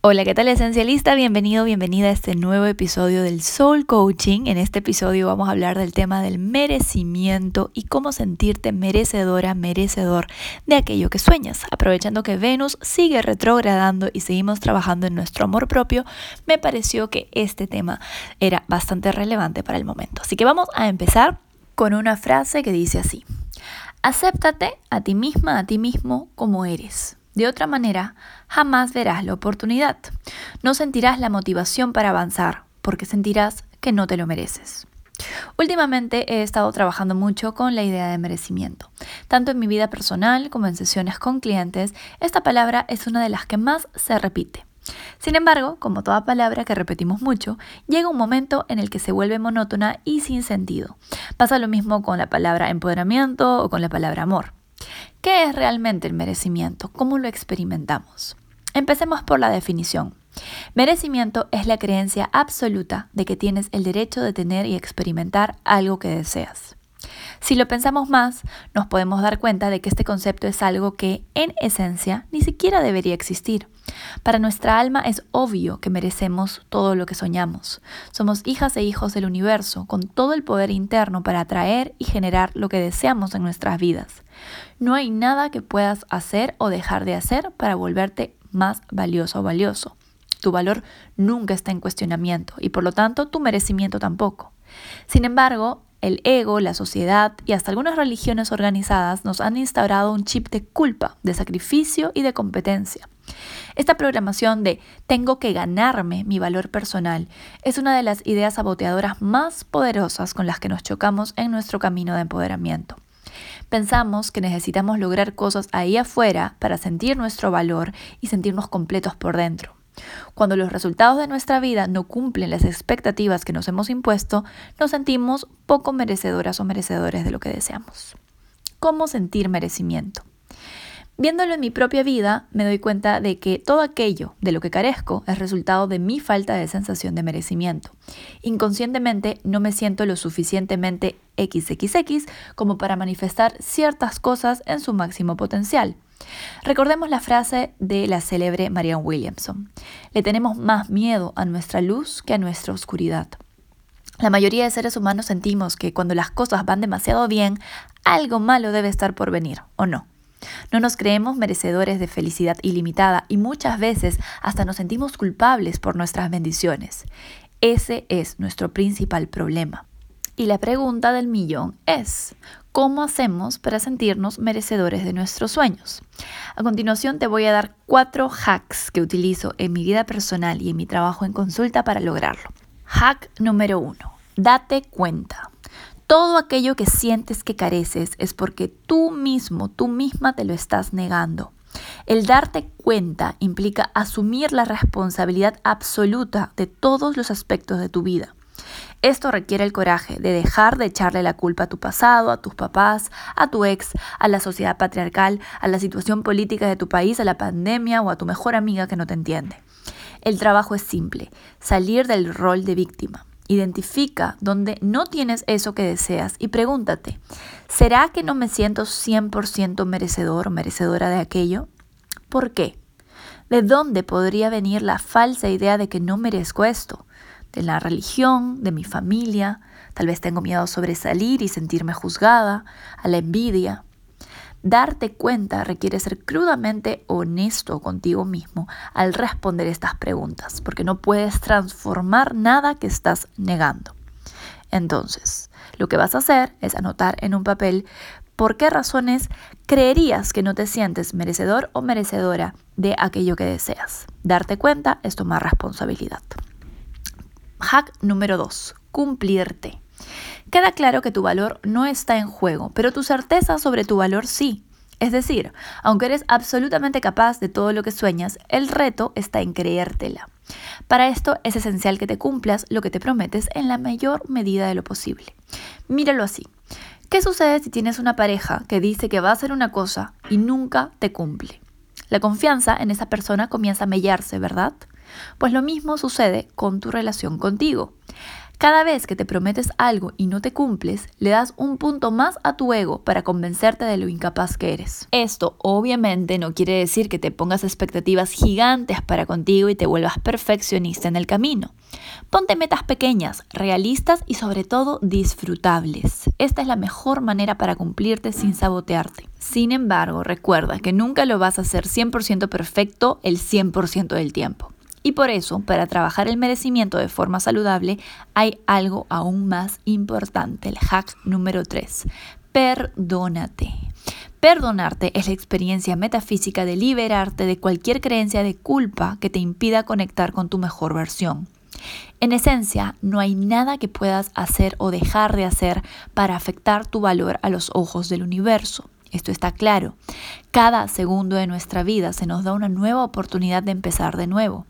Hola, ¿qué tal esencialista? Bienvenido, bienvenida a este nuevo episodio del Soul Coaching. En este episodio vamos a hablar del tema del merecimiento y cómo sentirte merecedora, merecedor de aquello que sueñas. Aprovechando que Venus sigue retrogradando y seguimos trabajando en nuestro amor propio, me pareció que este tema era bastante relevante para el momento. Así que vamos a empezar con una frase que dice así. Acéptate a ti misma, a ti mismo como eres. De otra manera, jamás verás la oportunidad. No sentirás la motivación para avanzar, porque sentirás que no te lo mereces. Últimamente he estado trabajando mucho con la idea de merecimiento. Tanto en mi vida personal como en sesiones con clientes, esta palabra es una de las que más se repite. Sin embargo, como toda palabra que repetimos mucho, llega un momento en el que se vuelve monótona y sin sentido. Pasa lo mismo con la palabra empoderamiento o con la palabra amor. ¿Qué es realmente el merecimiento? ¿Cómo lo experimentamos? Empecemos por la definición. Merecimiento es la creencia absoluta de que tienes el derecho de tener y experimentar algo que deseas. Si lo pensamos más, nos podemos dar cuenta de que este concepto es algo que, en esencia, ni siquiera debería existir. Para nuestra alma es obvio que merecemos todo lo que soñamos. Somos hijas e hijos del universo, con todo el poder interno para atraer y generar lo que deseamos en nuestras vidas. No hay nada que puedas hacer o dejar de hacer para volverte más valioso o valioso. Tu valor nunca está en cuestionamiento y por lo tanto tu merecimiento tampoco. Sin embargo, el ego, la sociedad y hasta algunas religiones organizadas nos han instaurado un chip de culpa, de sacrificio y de competencia. Esta programación de tengo que ganarme mi valor personal es una de las ideas saboteadoras más poderosas con las que nos chocamos en nuestro camino de empoderamiento. Pensamos que necesitamos lograr cosas ahí afuera para sentir nuestro valor y sentirnos completos por dentro. Cuando los resultados de nuestra vida no cumplen las expectativas que nos hemos impuesto, nos sentimos poco merecedoras o merecedores de lo que deseamos. ¿Cómo sentir merecimiento? Viéndolo en mi propia vida, me doy cuenta de que todo aquello de lo que carezco es resultado de mi falta de sensación de merecimiento. Inconscientemente no me siento lo suficientemente XXX como para manifestar ciertas cosas en su máximo potencial. Recordemos la frase de la célebre Marianne Williamson. Le tenemos más miedo a nuestra luz que a nuestra oscuridad. La mayoría de seres humanos sentimos que cuando las cosas van demasiado bien, algo malo debe estar por venir, ¿o no? No nos creemos merecedores de felicidad ilimitada y muchas veces hasta nos sentimos culpables por nuestras bendiciones. Ese es nuestro principal problema. Y la pregunta del millón es, ¿cómo hacemos para sentirnos merecedores de nuestros sueños? A continuación te voy a dar cuatro hacks que utilizo en mi vida personal y en mi trabajo en consulta para lograrlo. Hack número uno, date cuenta. Todo aquello que sientes que careces es porque tú mismo, tú misma te lo estás negando. El darte cuenta implica asumir la responsabilidad absoluta de todos los aspectos de tu vida. Esto requiere el coraje de dejar de echarle la culpa a tu pasado, a tus papás, a tu ex, a la sociedad patriarcal, a la situación política de tu país, a la pandemia o a tu mejor amiga que no te entiende. El trabajo es simple, salir del rol de víctima. Identifica donde no tienes eso que deseas y pregúntate, ¿será que no me siento 100% merecedor o merecedora de aquello? ¿Por qué? ¿De dónde podría venir la falsa idea de que no merezco esto? ¿De la religión? ¿De mi familia? Tal vez tengo miedo a sobresalir y sentirme juzgada, a la envidia. Darte cuenta requiere ser crudamente honesto contigo mismo al responder estas preguntas, porque no puedes transformar nada que estás negando. Entonces, lo que vas a hacer es anotar en un papel por qué razones creerías que no te sientes merecedor o merecedora de aquello que deseas. Darte cuenta es tomar responsabilidad. Hack número 2. Cumplirte. Queda claro que tu valor no está en juego, pero tu certeza sobre tu valor sí. Es decir, aunque eres absolutamente capaz de todo lo que sueñas, el reto está en creértela. Para esto es esencial que te cumplas lo que te prometes en la mayor medida de lo posible. Míralo así. ¿Qué sucede si tienes una pareja que dice que va a hacer una cosa y nunca te cumple? La confianza en esa persona comienza a mellarse, ¿verdad? Pues lo mismo sucede con tu relación contigo. Cada vez que te prometes algo y no te cumples, le das un punto más a tu ego para convencerte de lo incapaz que eres. Esto obviamente no quiere decir que te pongas expectativas gigantes para contigo y te vuelvas perfeccionista en el camino. Ponte metas pequeñas, realistas y sobre todo disfrutables. Esta es la mejor manera para cumplirte sin sabotearte. Sin embargo, recuerda que nunca lo vas a hacer 100% perfecto el 100% del tiempo. Y por eso, para trabajar el merecimiento de forma saludable, hay algo aún más importante, el hack número 3. Perdónate. Perdonarte es la experiencia metafísica de liberarte de cualquier creencia de culpa que te impida conectar con tu mejor versión. En esencia, no hay nada que puedas hacer o dejar de hacer para afectar tu valor a los ojos del universo. Esto está claro. Cada segundo de nuestra vida se nos da una nueva oportunidad de empezar de nuevo.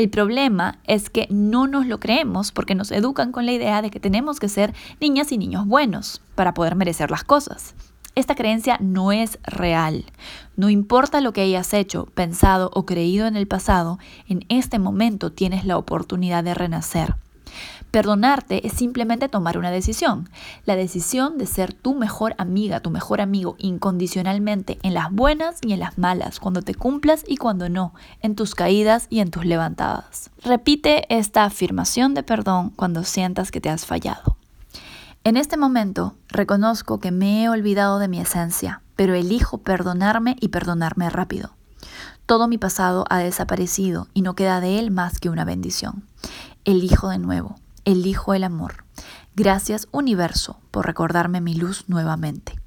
El problema es que no nos lo creemos porque nos educan con la idea de que tenemos que ser niñas y niños buenos para poder merecer las cosas. Esta creencia no es real. No importa lo que hayas hecho, pensado o creído en el pasado, en este momento tienes la oportunidad de renacer. Perdonarte es simplemente tomar una decisión, la decisión de ser tu mejor amiga, tu mejor amigo incondicionalmente en las buenas y en las malas, cuando te cumplas y cuando no, en tus caídas y en tus levantadas. Repite esta afirmación de perdón cuando sientas que te has fallado. En este momento reconozco que me he olvidado de mi esencia, pero elijo perdonarme y perdonarme rápido. Todo mi pasado ha desaparecido y no queda de él más que una bendición. Elijo de nuevo, elijo el amor. Gracias universo por recordarme mi luz nuevamente.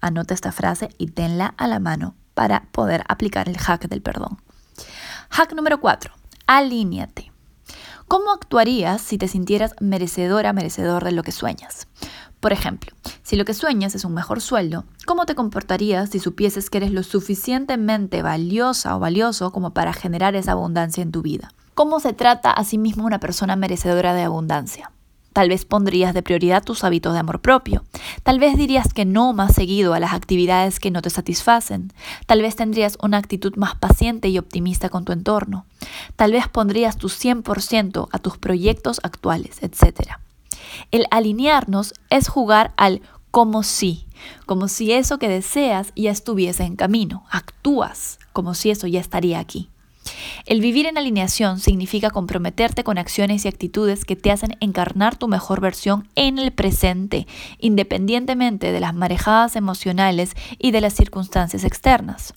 Anota esta frase y tenla a la mano para poder aplicar el hack del perdón. Hack número 4. Alíñate. ¿Cómo actuarías si te sintieras merecedora, merecedor de lo que sueñas? Por ejemplo, si lo que sueñas es un mejor sueldo, ¿cómo te comportarías si supieses que eres lo suficientemente valiosa o valioso como para generar esa abundancia en tu vida? ¿Cómo se trata a sí mismo una persona merecedora de abundancia? Tal vez pondrías de prioridad tus hábitos de amor propio. Tal vez dirías que no más seguido a las actividades que no te satisfacen. Tal vez tendrías una actitud más paciente y optimista con tu entorno. Tal vez pondrías tu 100% a tus proyectos actuales, etc. El alinearnos es jugar al como si, como si eso que deseas ya estuviese en camino. Actúas como si eso ya estaría aquí. El vivir en alineación significa comprometerte con acciones y actitudes que te hacen encarnar tu mejor versión en el presente, independientemente de las marejadas emocionales y de las circunstancias externas.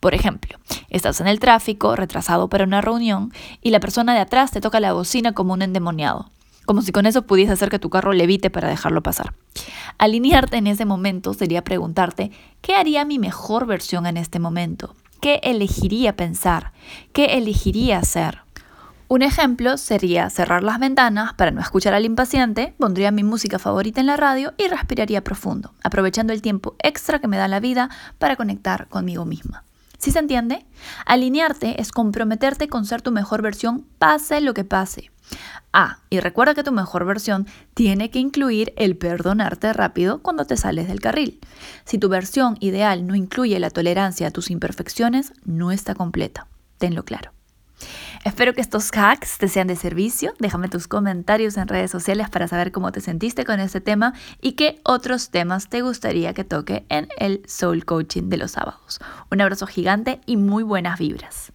Por ejemplo, estás en el tráfico, retrasado para una reunión, y la persona de atrás te toca la bocina como un endemoniado, como si con eso pudiese hacer que tu carro levite para dejarlo pasar. Alinearte en ese momento sería preguntarte, ¿qué haría mi mejor versión en este momento? ¿Qué elegiría pensar? ¿Qué elegiría hacer? Un ejemplo sería cerrar las ventanas para no escuchar al impaciente, pondría mi música favorita en la radio y respiraría profundo, aprovechando el tiempo extra que me da la vida para conectar conmigo misma. ¿Sí se entiende? Alinearte es comprometerte con ser tu mejor versión, pase lo que pase. Ah, y recuerda que tu mejor versión tiene que incluir el perdonarte rápido cuando te sales del carril. Si tu versión ideal no incluye la tolerancia a tus imperfecciones, no está completa. Tenlo claro. Espero que estos hacks te sean de servicio. Déjame tus comentarios en redes sociales para saber cómo te sentiste con este tema y qué otros temas te gustaría que toque en el Soul Coaching de los sábados. Un abrazo gigante y muy buenas vibras.